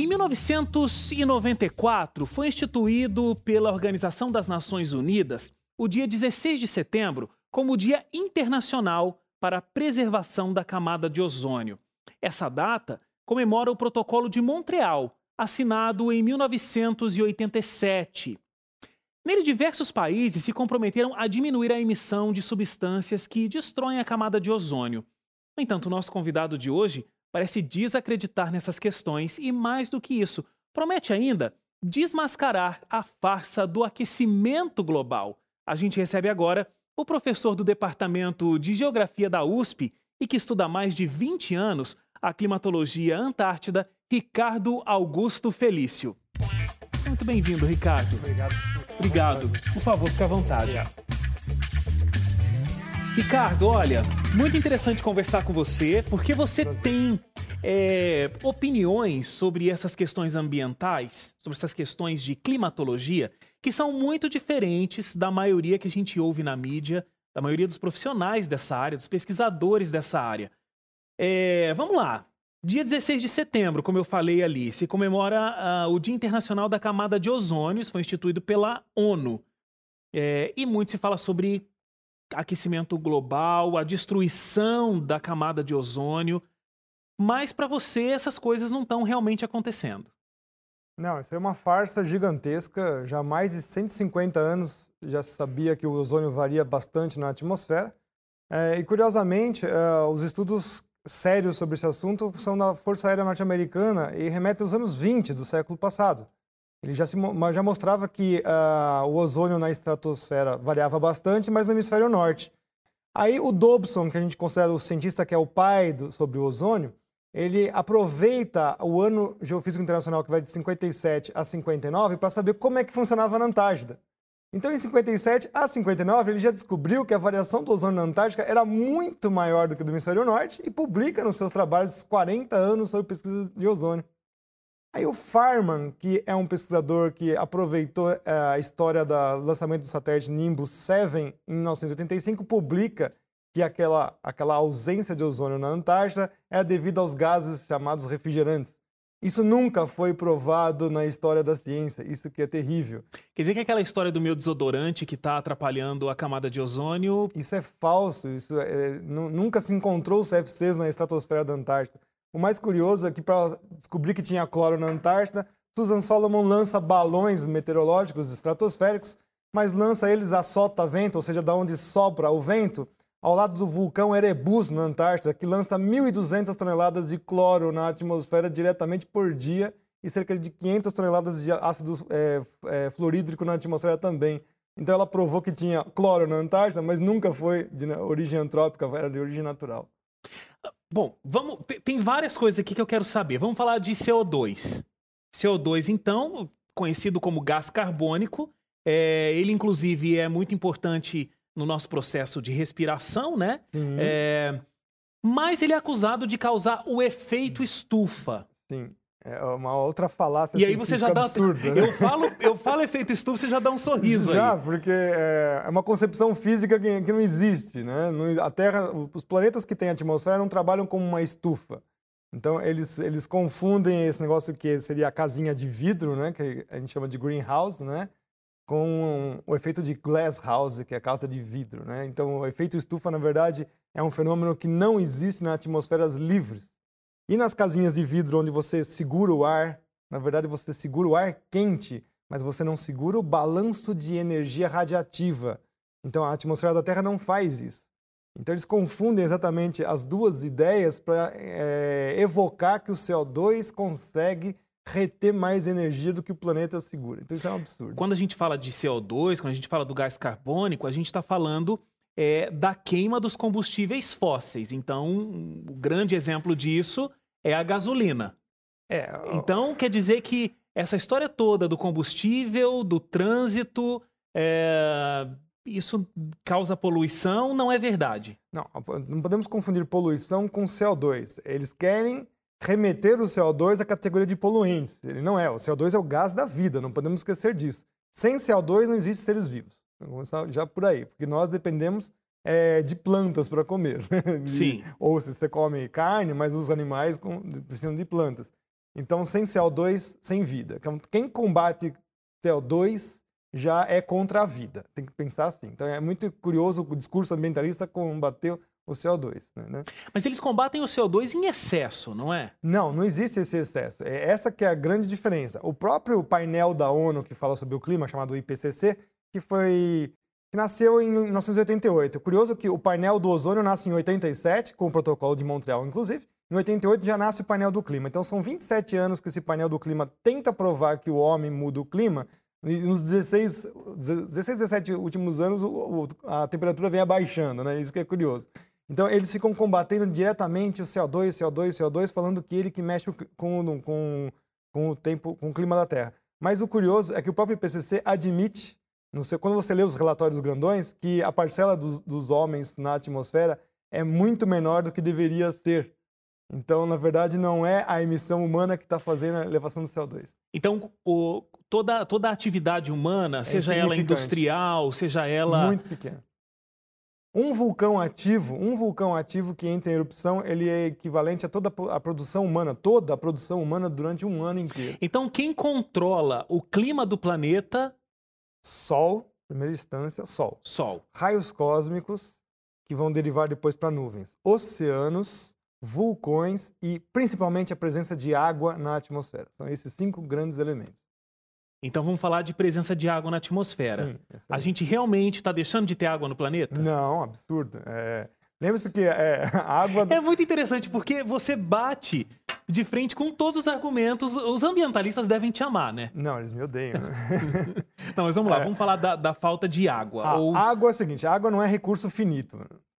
Em 1994, foi instituído pela Organização das Nações Unidas o dia 16 de setembro como o Dia Internacional para a Preservação da Camada de Ozônio. Essa data comemora o Protocolo de Montreal, assinado em 1987. Nele, diversos países se comprometeram a diminuir a emissão de substâncias que destroem a camada de ozônio. No entanto, o nosso convidado de hoje parece desacreditar nessas questões e, mais do que isso, promete ainda desmascarar a farsa do aquecimento global. A gente recebe agora o professor do Departamento de Geografia da USP e que estuda há mais de 20 anos a climatologia antártida, Ricardo Augusto Felício. Muito bem-vindo, Ricardo. Obrigado. Obrigado. Por favor, fique à vontade. Ricardo, olha, muito interessante conversar com você, porque você tem é, opiniões sobre essas questões ambientais, sobre essas questões de climatologia, que são muito diferentes da maioria que a gente ouve na mídia, da maioria dos profissionais dessa área, dos pesquisadores dessa área. É, vamos lá. Dia 16 de setembro, como eu falei ali, se comemora uh, o Dia Internacional da Camada de Ozônio, isso foi instituído pela ONU. É, e muito se fala sobre aquecimento global, a destruição da camada de ozônio, mas para você essas coisas não estão realmente acontecendo. Não, isso é uma farsa gigantesca. Já há mais de 150 anos já se sabia que o ozônio varia bastante na atmosfera. É, e curiosamente, é, os estudos sérios sobre esse assunto são da Força Aérea Norte-Americana e remetem aos anos 20 do século passado. Ele já, se, já mostrava que uh, o ozônio na estratosfera variava bastante, mas no hemisfério norte. Aí o Dobson, que a gente considera o cientista que é o pai do, sobre o ozônio, ele aproveita o ano geofísico internacional que vai de 57 a 59 para saber como é que funcionava na Antártida. Então, em 57 a 59, ele já descobriu que a variação do ozônio na Antártica era muito maior do que do hemisfério norte e publica nos seus trabalhos 40 anos sobre pesquisa de ozônio. Aí o Farman, que é um pesquisador que aproveitou eh, a história do lançamento do satélite Nimbus 7 em 1985, publica que aquela, aquela ausência de ozônio na Antártida é devido aos gases chamados refrigerantes. Isso nunca foi provado na história da ciência, isso que é terrível. Quer dizer que aquela história do meu desodorante que está atrapalhando a camada de ozônio... Isso é falso, isso é, nunca se encontrou os CFCs na estratosfera da Antártida. O mais curioso é que para descobrir que tinha cloro na Antártida, Susan Solomon lança balões meteorológicos estratosféricos, mas lança eles a sota-vento, ou seja, da onde sopra o vento, ao lado do vulcão Erebus, na Antártida, que lança 1.200 toneladas de cloro na atmosfera diretamente por dia e cerca de 500 toneladas de ácido é, é, fluorídrico na atmosfera também. Então ela provou que tinha cloro na Antártida, mas nunca foi de origem antrópica, era de origem natural. Bom, vamos. Tem várias coisas aqui que eu quero saber. Vamos falar de CO2. CO2, então, conhecido como gás carbônico, é, ele inclusive é muito importante no nosso processo de respiração, né? É, mas ele é acusado de causar o efeito estufa. Sim. É uma outra falácia E aí você já dá. Absurda, né? eu, falo, eu falo efeito estufa, você já dá um sorriso já, aí. porque é, é uma concepção física que, que não existe. Né? A Terra, os planetas que têm atmosfera não trabalham como uma estufa. Então eles, eles confundem esse negócio que seria a casinha de vidro, né? que a gente chama de greenhouse, né? com o efeito de glass house, que é a casa de vidro. Né? Então o efeito estufa, na verdade, é um fenômeno que não existe nas atmosferas livres. E nas casinhas de vidro onde você segura o ar, na verdade você segura o ar quente, mas você não segura o balanço de energia radiativa. Então a atmosfera da Terra não faz isso. Então eles confundem exatamente as duas ideias para é, evocar que o CO2 consegue reter mais energia do que o planeta segura. Então isso é um absurdo. Quando a gente fala de CO2, quando a gente fala do gás carbônico, a gente está falando é, da queima dos combustíveis fósseis. Então, um grande exemplo disso é a gasolina. É, então, quer dizer que essa história toda do combustível, do trânsito, é, isso causa poluição, não é verdade. Não, não podemos confundir poluição com CO2. Eles querem remeter o CO2 à categoria de poluentes. Ele não é. O CO2 é o gás da vida, não podemos esquecer disso. Sem CO2 não existem seres vivos. Vamos começar já por aí, porque nós dependemos é, de plantas para comer. Sim. Ou se você come carne, mas os animais precisam de plantas. Então, sem CO2, sem vida. Então, quem combate CO2 já é contra a vida. Tem que pensar assim. Então, é muito curioso o discurso ambientalista combater o CO2. Né? Mas eles combatem o CO2 em excesso, não é? Não, não existe esse excesso. É essa que é a grande diferença. O próprio painel da ONU que fala sobre o clima, chamado IPCC, que foi que nasceu em 1988. Curioso que o painel do ozônio nasce em 87, com o protocolo de Montreal, inclusive. Em 88 já nasce o painel do clima. Então são 27 anos que esse painel do clima tenta provar que o homem muda o clima. E nos 16, 16 17 últimos anos a temperatura vem abaixando, né? Isso que é curioso. Então eles ficam combatendo diretamente o CO2, CO2, CO2, falando que ele que mexe com, com, com o tempo, com o clima da Terra. Mas o curioso é que o próprio IPCC admite Sei, quando você lê os relatórios grandões, que a parcela dos, dos, homens na atmosfera é muito menor do que deveria ser. Então, na verdade, não é a emissão humana que está fazendo a elevação do CO2. Então, o, toda, toda a atividade humana, é seja ela industrial, seja ela. Muito pequena. Um vulcão ativo, um vulcão ativo que entra em erupção, ele é equivalente a toda a produção humana, toda a produção humana durante um ano inteiro. Então, quem controla o clima do planeta Sol, primeira instância, Sol. Sol. Raios cósmicos, que vão derivar depois para nuvens. Oceanos, vulcões e principalmente a presença de água na atmosfera. São esses cinco grandes elementos. Então vamos falar de presença de água na atmosfera. Sim, a gente realmente está deixando de ter água no planeta? Não, absurdo. É... Lembre-se que é, a água. É muito interessante porque você bate de frente com todos os argumentos. Os ambientalistas devem te amar, né? Não, eles me odeiam. Né? não, mas vamos lá, é. vamos falar da, da, falta de água. A ou... água é o seguinte: água não é recurso finito.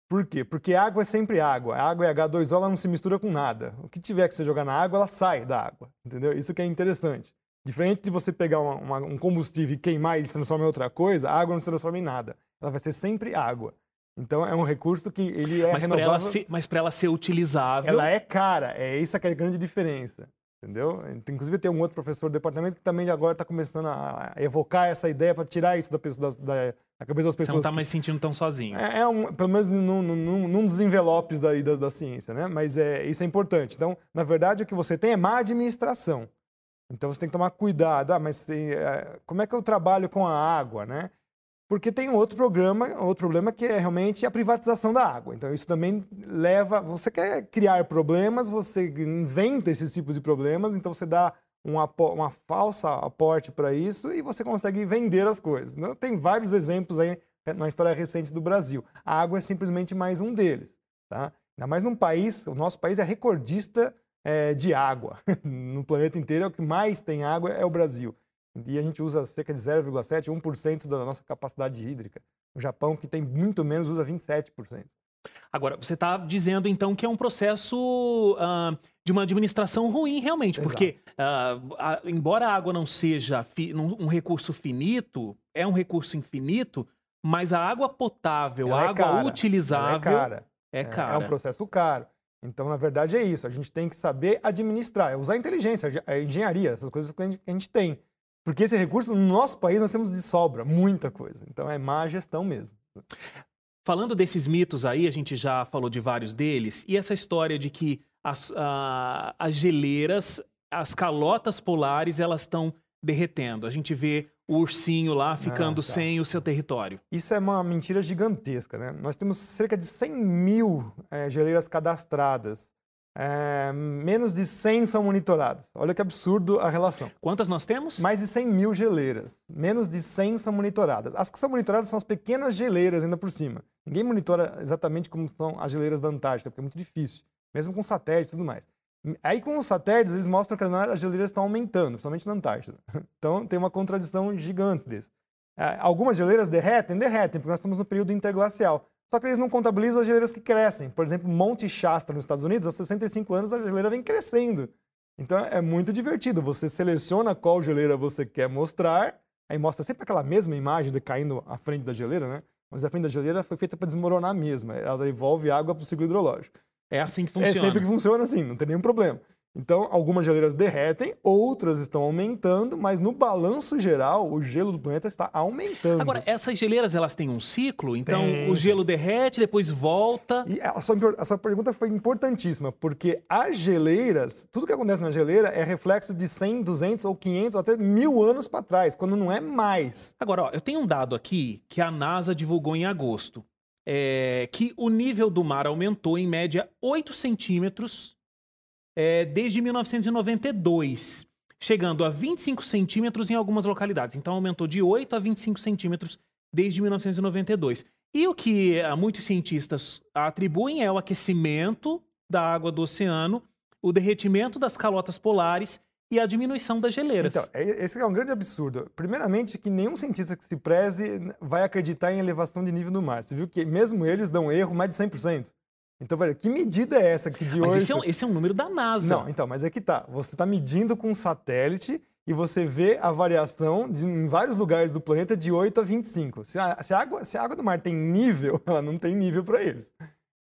Por quê? Porque água é sempre água. A água e H2O ela não se mistura com nada. O que tiver que você jogar na água, ela sai da água. Entendeu? Isso que é interessante. Diferente de você pegar uma, uma, um combustível e queimar e se transformar em outra coisa, a água não se transforma em nada. Ela vai ser sempre água. Então é um recurso que ele é mas renovável. Ser, mas para ela ser utilizável... Ela é cara, é essa que é a grande diferença. Entendeu? Inclusive tem um outro professor do departamento que também agora está começando a evocar essa ideia para tirar isso da, pessoa, da, da, cabeça das pessoas. Você não está mais sentindo tão sozinho. É, é um, pelo menos num, num, num dos envelopes da, da, da, ciência, né? Mas é, isso é importante. Então, na verdade, o que você tem é má administração. Então você tem que tomar cuidado. Ah, mas é, como é que eu trabalho com a água, né? Porque tem outro programa, outro problema que é realmente a privatização da água. Então isso também leva, você quer criar problemas, você inventa esses tipos de problemas, então você dá uma, uma falsa aporte para isso e você consegue vender as coisas. Então, tem vários exemplos aí na história recente do Brasil. A água é simplesmente mais um deles, tá? Ainda mais num país, o nosso país é recordista é, de água. no planeta inteiro é o que mais tem água é o Brasil e a gente usa cerca de 0,7, 1% da nossa capacidade hídrica. O Japão, que tem muito menos, usa 27%. Agora, você está dizendo então que é um processo uh, de uma administração ruim, realmente, Exato. porque uh, a, embora a água não seja um recurso finito, é um recurso infinito, mas a água potável, a é água cara. utilizável é cara. É, cara. É, é um processo caro. Então, na verdade, é isso. A gente tem que saber administrar, é usar a inteligência, a engenharia, essas coisas que a gente, que a gente tem. Porque esse recurso, no nosso país, nós temos de sobra, muita coisa. Então é má gestão mesmo. Falando desses mitos aí, a gente já falou de vários deles, e essa história de que as, a, as geleiras, as calotas polares, elas estão derretendo. A gente vê o ursinho lá ficando ah, tá. sem o seu território. Isso é uma mentira gigantesca, né? Nós temos cerca de 100 mil é, geleiras cadastradas é, menos de 100 são monitoradas. Olha que absurdo a relação. Quantas nós temos? Mais de 100 mil geleiras. Menos de 100 são monitoradas. As que são monitoradas são as pequenas geleiras ainda por cima. Ninguém monitora exatamente como são as geleiras da Antártica, porque é muito difícil, mesmo com satélites e tudo mais. Aí com os satélites eles mostram que as geleiras estão aumentando, principalmente na Antártida. Então tem uma contradição gigante desse. É, algumas geleiras derretem? Derretem, porque nós estamos no período interglacial. Só que eles não contabilizam as geleiras que crescem. Por exemplo, Monte Shasta, nos Estados Unidos, há 65 anos a geleira vem crescendo. Então é muito divertido. Você seleciona qual geleira você quer mostrar, aí mostra sempre aquela mesma imagem de caindo à frente da geleira, né? Mas a frente da geleira foi feita para desmoronar mesmo. Ela devolve água para o ciclo hidrológico. É assim que funciona. É sempre que funciona assim, não tem nenhum problema. Então, algumas geleiras derretem, outras estão aumentando, mas no balanço geral, o gelo do planeta está aumentando. Agora, essas geleiras, elas têm um ciclo? Então, Tem. o gelo derrete, depois volta... E a sua, a sua pergunta foi importantíssima, porque as geleiras, tudo que acontece na geleira é reflexo de 100, 200 ou 500 ou até mil anos para trás, quando não é mais. Agora, ó, eu tenho um dado aqui que a NASA divulgou em agosto, é, que o nível do mar aumentou em média 8 centímetros é, desde 1992, chegando a 25 centímetros em algumas localidades. Então, aumentou de 8 a 25 centímetros desde 1992. E o que ah, muitos cientistas atribuem é o aquecimento da água do oceano, o derretimento das calotas polares e a diminuição das geleiras. Então, é- esse é um grande absurdo. Primeiramente, que nenhum cientista que se preze vai acreditar em elevação de nível do mar. Você viu que mesmo eles dão erro mais de 100%. Então, velho, que medida é essa que de Mas hoje... esse é, um, esse é um número da NASA. Não, então, mas é que tá. Você está medindo com um satélite e você vê a variação de, em vários lugares do planeta de 8 a 25. Se a, se a água, se a água do mar tem nível, ela não tem nível para eles.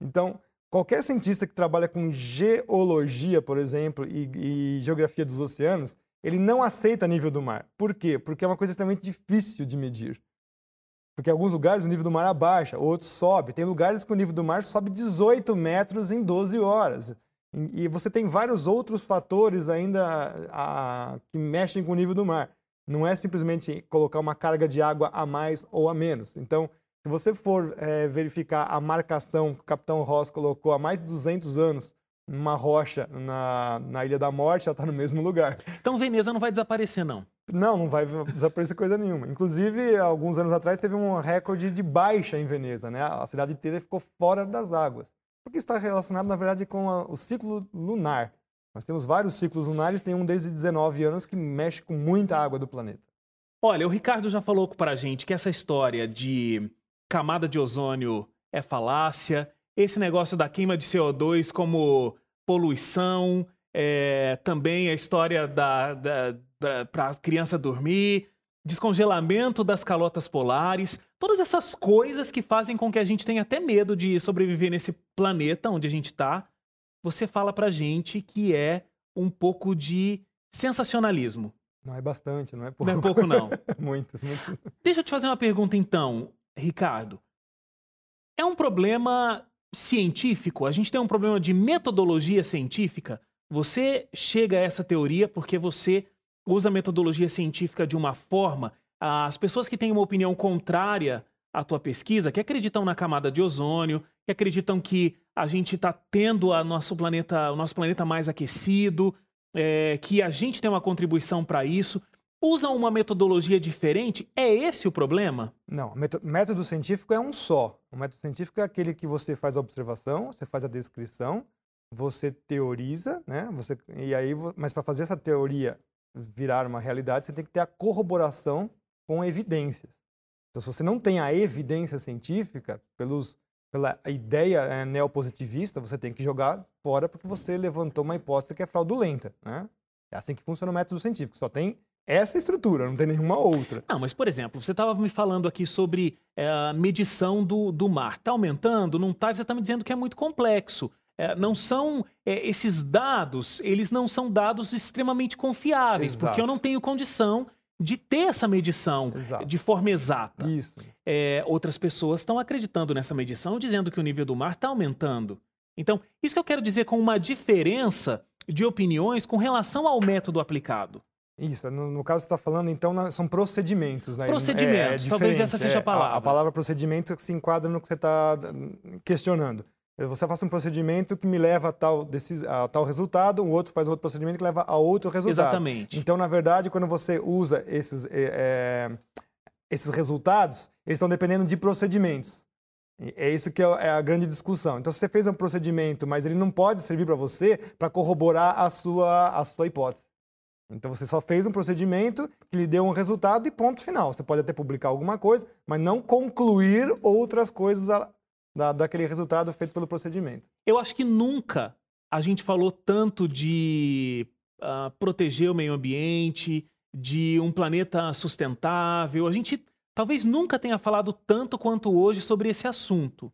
Então, qualquer cientista que trabalha com geologia, por exemplo, e, e geografia dos oceanos, ele não aceita nível do mar. Por quê? Porque é uma coisa extremamente difícil de medir. Porque em alguns lugares o nível do mar abaixa, outros sobe. Tem lugares que o nível do mar sobe 18 metros em 12 horas. E você tem vários outros fatores ainda a- que mexem com o nível do mar. Não é simplesmente colocar uma carga de água a mais ou a menos. Então, se você for eh, verificar a marcação que o Capitão Ross colocou há mais de 200 anos numa rocha na, na Ilha da Morte, ela está no mesmo lugar. Então Veneza não vai desaparecer, não. Não, não vai desaparecer coisa nenhuma. Inclusive, alguns anos atrás teve um recorde de baixa em Veneza, né? A cidade inteira ficou fora das águas. Porque está relacionado, na verdade, com a- o ciclo lunar. Nós temos vários ciclos lunares, tem um desde 19 anos que mexe com muita água do planeta. Olha, o Ricardo já falou pra gente que essa história de camada de ozônio é falácia, esse negócio da queima de CO2 como poluição, é, também a história da, da, para a criança dormir, descongelamento das calotas polares, todas essas coisas que fazem com que a gente tenha até medo de sobreviver nesse planeta onde a gente está. Você fala pra gente que é um pouco de sensacionalismo. Não é bastante, não é pouco. Não é pouco, não. muito, muito. Deixa eu te fazer uma pergunta então, Ricardo. É um problema científico? A gente tem um problema de metodologia científica? Você chega a essa teoria porque você usa a metodologia científica de uma forma. As pessoas que têm uma opinião contrária à tua pesquisa, que acreditam na camada de ozônio, que acreditam que a gente está tendo a nosso planeta, o nosso planeta mais aquecido, é, que a gente tem uma contribuição para isso, usam uma metodologia diferente? É esse o problema? Não, méto- método científico é um só. O método científico é aquele que você faz a observação, você faz a descrição, você teoriza, né? Você, e aí, mas para fazer essa teoria virar uma realidade, você tem que ter a corroboração com evidências. Então, se você não tem a evidência científica, pelos, pela ideia eh, neopositivista, você tem que jogar fora porque você levantou uma hipótese que é fraudulenta, né? É assim que funciona o método científico. Só tem essa estrutura, não tem nenhuma outra. Não, mas por exemplo, você estava me falando aqui sobre é, a medição do, do mar. Está aumentando? Não está? Você está me dizendo que é muito complexo. É, não são é, esses dados, eles não são dados extremamente confiáveis, porque eu Exato. não tenho condição de ter essa medição Exato. de forma exata. Isso. É, outras pessoas estão acreditando nessa medição, dizendo que o nível do mar está aumentando. Então, isso que eu quero dizer com uma diferença de opiniões com relação ao método aplicado. Isso, no, no caso você está falando, então, na- são procedimentos, né? Procedimentos, talvez diferente, essa seja a palavra. A, palavra procedimento se enquadra no que você está questionando. Você faz um procedimento que me leva a tal, a tal resultado, o outro faz outro procedimento que leva a outro resultado. Exatamente. Então, na verdade, quando você usa esses, eh, eh, esses resultados, eles estão dependendo de procedimentos. É isso que é é a grande discussão. Então, se você fez um procedimento, mas ele não pode servir para você para corroborar a sua, a sua hipótese. Então, você só fez um procedimento que lhe deu um resultado e ponto final. Você pode até publicar alguma coisa, mas não concluir outras coisas da, daquele resultado feito pelo procedimento. Eu acho que nunca a gente falou tanto de ah, proteger o meio ambiente, de um planeta sustentável. A gente talvez nunca tenha falado tanto quanto hoje sobre esse assunto.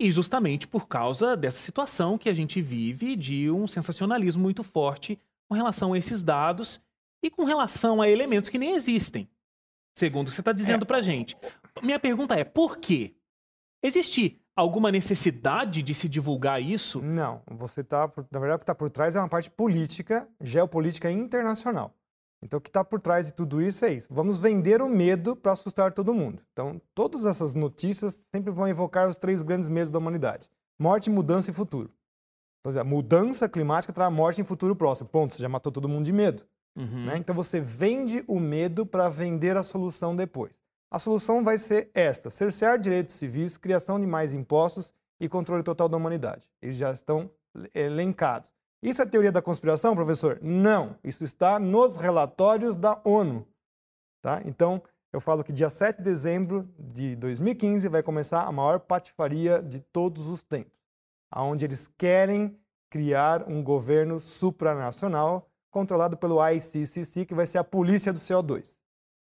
E justamente por causa dessa situação que a gente vive de um sensacionalismo muito forte com relação a esses dados e com relação a elementos que nem existem, segundo o que você está dizendo é. para gente. Minha pergunta é: por quê? Existe alguma necessidade de se divulgar isso? Não. Você está, na verdade, o que está por trás é uma parte política, geopolítica internacional. Então, o que está por trás de tudo isso é isso. Vamos vender o medo para assustar todo mundo. Então, todas essas notícias sempre vão evocar os três grandes medos da humanidade: morte, mudança e futuro. Então, a mudança climática traz morte em futuro próximo. Ponto, você já matou todo mundo de medo. Uhum. Né? Então, você vende o medo para vender a solução depois. A solução vai ser esta: cercear direitos civis, criação de mais impostos e controle total da humanidade. Eles já estão elencados. Isso é teoria da conspiração, professor? Não. Isso está nos relatórios da ONU. Tá? Então, eu falo que dia 7 de dezembro de 2015 vai começar a maior patifaria de todos os tempos, aonde eles querem criar um governo supranacional controlado pelo ICCC, que vai ser a polícia do CO2.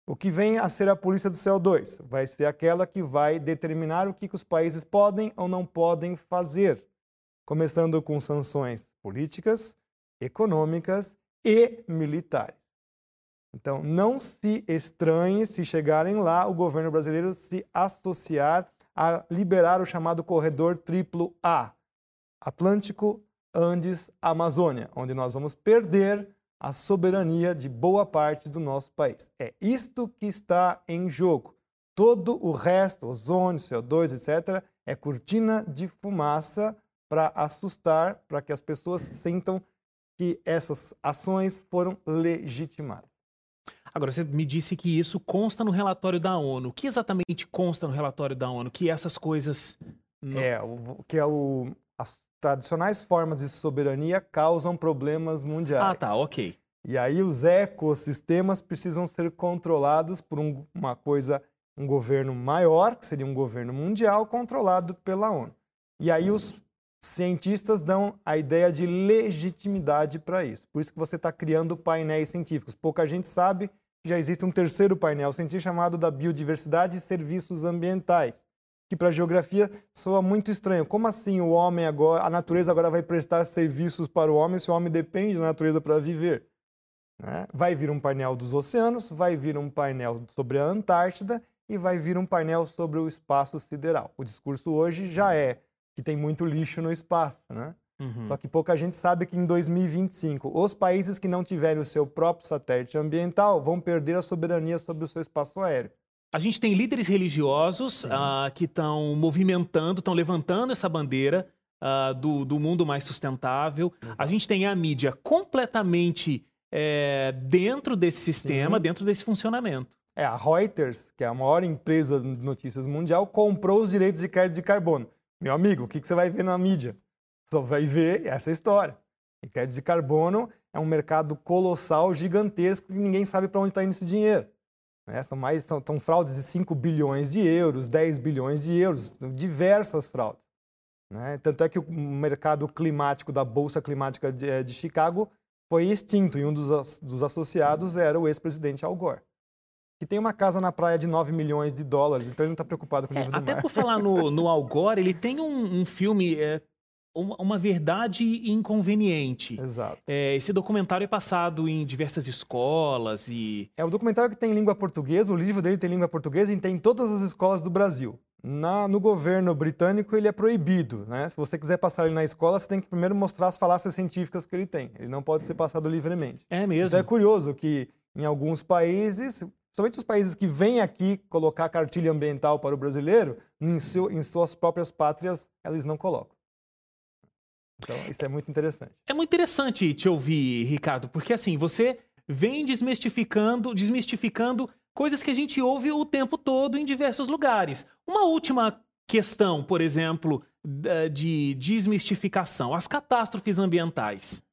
O que vem a ser a polícia do CO2 vai ser aquela que vai determinar o que, que os países podem ou não podem fazer começando com sanções políticas, econômicas e militares. Então, não se estranhe se chegarem lá o governo brasileiro se associar a liberar o chamado corredor triplo A, Atlântico, Andes, Amazônia, onde nós vamos perder a soberania de boa parte do nosso país. É isto que está em jogo. Todo o resto, ozônio, CO2, etc., é cortina de fumaça para assustar, para que as pessoas sintam que essas ações foram legitimadas. Agora, você me disse que isso consta no relatório da ONU. O que exatamente consta no relatório da ONU? Que essas coisas. Não... É, o, que é o, as tradicionais formas de soberania causam problemas mundiais. Ah, tá, ok. E aí os ecossistemas precisam ser controlados por um, uma coisa, um governo maior, que seria um governo mundial, controlado pela ONU. E aí os cientistas dão a ideia de legitimidade para isso. Por isso que você está criando painéis científicos. Pouca gente sabe que já existe um terceiro painel científico chamado da biodiversidade e serviços ambientais, que para a geografia soa muito estranho. Como assim o homem agora, a natureza agora vai prestar serviços para o homem se o homem depende da natureza para viver? Né? Vai vir um painel dos oceanos, vai vir um painel sobre a Antártida e vai vir um painel sobre o espaço sideral. O discurso hoje já é que tem muito lixo no espaço, né? Uhum. Só que pouca gente sabe que em 2025 os países que não tiverem o seu próprio satélite ambiental vão perder a soberania sobre o seu espaço aéreo. A gente tem líderes religiosos uh, que estão movimentando, estão levantando essa bandeira uh, do, do, mundo mais sustentável. Exato. A gente tem a mídia completamente é, dentro desse sistema, Sim. dentro desse funcionamento. É, a Reuters, que é a maior empresa de notícias mundial, comprou os direitos de crédito de carbono. Meu amigo, o que, você vai ver na mídia? Só vai ver essa história. E crédito de carbono é um mercado colossal, gigantesco, e ninguém sabe para onde está indo esse dinheiro. Né? São, mais, são, são fraudes de 5 bilhões de euros, 10 bilhões de euros, diversas fraudes. Né? Tanto é que o mercado climático da Bolsa Climática de, eh, de Chicago foi extinto e um dos, dos associados era o ex-presidente Al Gore que tem uma casa na praia de 9 milhões de dólares, então ele não está preocupado com o nível é, do até mar. por falar no, no Al Gore, ele tem um, um filme, é, uma, uma, verdade inconveniente. Exato. É, esse documentário é passado em diversas escolas e... É o documentário que tem língua portuguesa, o livro dele tem língua portuguesa e tem em todas as escolas do Brasil. Na, no governo britânico ele é proibido, né? Se você quiser passar ele na escola, você tem que primeiro mostrar as falácias científicas que ele tem. Ele não pode ser passado livremente. É mesmo. Então é curioso que em alguns países Somente os países que vêm aqui colocar cartilha ambiental para o brasileiro, em, seu, em suas próprias pátrias, eles não colocam. Então, isso é muito interessante. É muito interessante te ouvir, Ricardo, porque assim, você vem desmistificando, desmistificando coisas que a gente ouve o tempo todo em diversos lugares. Uma última questão, por exemplo, de desmistificação: as catástrofes ambientais.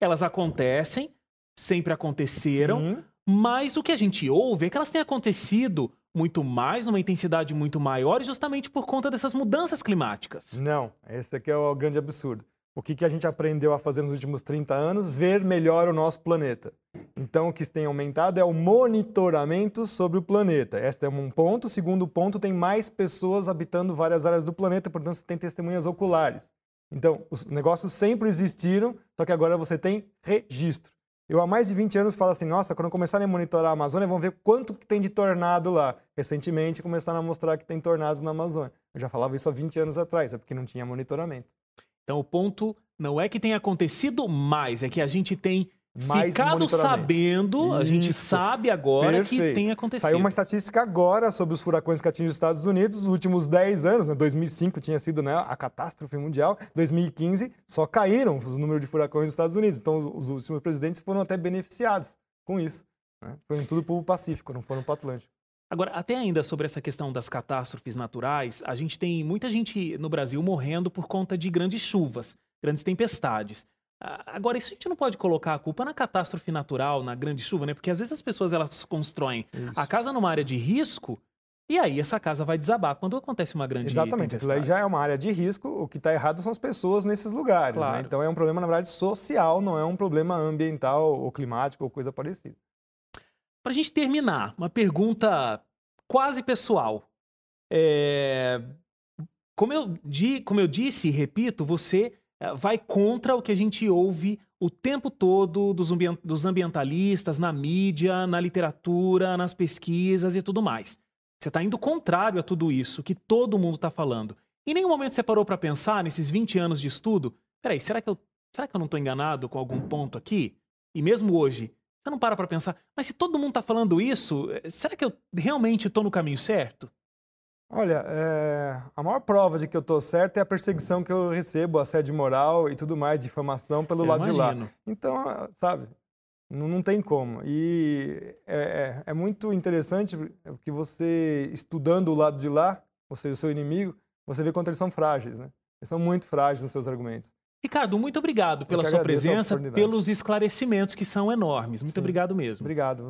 Elas acontecem, sempre aconteceram. Sim. Mas o que a gente ouve é que elas têm acontecido muito mais, numa intensidade muito maior, justamente por conta dessas mudanças climáticas. Não, esse aqui é o grande absurdo. O que, que a gente aprendeu a fazer nos últimos 30 anos? Ver melhor o nosso planeta. Então, o que tem aumentado é o monitoramento sobre o planeta. Este é um ponto. Segundo ponto, tem mais pessoas habitando várias áreas do planeta, portanto, você tem testemunhas oculares. Então, os negócios sempre existiram, só que agora você tem registro. Eu há mais de 20 anos falo assim, nossa, quando começarem a monitorar a Amazônia, vão ver quanto que tem de tornado lá. Recentemente começaram a mostrar que tem tornados na Amazônia. Eu já falava isso há 20 anos atrás, é porque não tinha monitoramento. Então o ponto não é que tenha acontecido mais, é que a gente tem mais ficado sabendo, Isso. a gente sabe agora Perfeito. que tem acontecido. Saiu uma estatística agora sobre os furacões que atingem os Estados Unidos nos últimos 10 anos, né? 2005 tinha sido né, a catástrofe mundial, 2015 só caíram os números de furacões nos Estados Unidos. Então os últimos presidentes foram até beneficiados com isso. Né? Foi tudo para o Pacífico, não foram para o Atlântico. Agora, até ainda sobre essa questão das catástrofes naturais, a gente tem muita gente no Brasil morrendo por conta de grandes chuvas, grandes tempestades. Agora, isso a gente não pode colocar a culpa na catástrofe natural, na grande chuva, né? Porque às vezes as pessoas elas constroem isso. a casa numa área de risco e aí essa casa vai desabar quando acontece uma grande Exatamente, tempestade. aquilo aí já é uma área de risco, o que está errado são as pessoas nesses lugares. Né? Claro. Né? Então é um problema, na verdade, social, não é um problema ambiental ou climático ou coisa parecida. Para a gente terminar, uma pergunta quase pessoal. É... Como, eu, como eu disse e repito, você eh, vai contra o que a gente ouve o tempo todo dos, dos ambientalistas, na mídia, na literatura, nas pesquisas e tudo mais. Você está indo contrário a tudo isso que todo mundo está falando. Em nenhum momento você parou para pensar nesses 20 anos de estudo? Peraí, será que eu, será que eu não estou enganado com algum ponto aqui? E mesmo hoje, você não para para pensar, mas se todo mundo está falando isso, eh, será que eu realmente estou no caminho certo? Olha, é, a maior prova de que eu estou certo é a perseguição que eu recebo, assédio moral e tudo mais, difamação pelo eu lado imagino. de lá. Então, sabe, não, não tem como. E é, é, é, muito interessante que você, estudando o lado de lá, ou seja, o seu inimigo, você vê quanto eles são frágeis, né? Eles são muito frágeis nos seus argumentos. Ricardo, muito obrigado pela sua presença, pelos esclarecimentos que são enormes. Muito Sim. obrigado mesmo. Obrigado.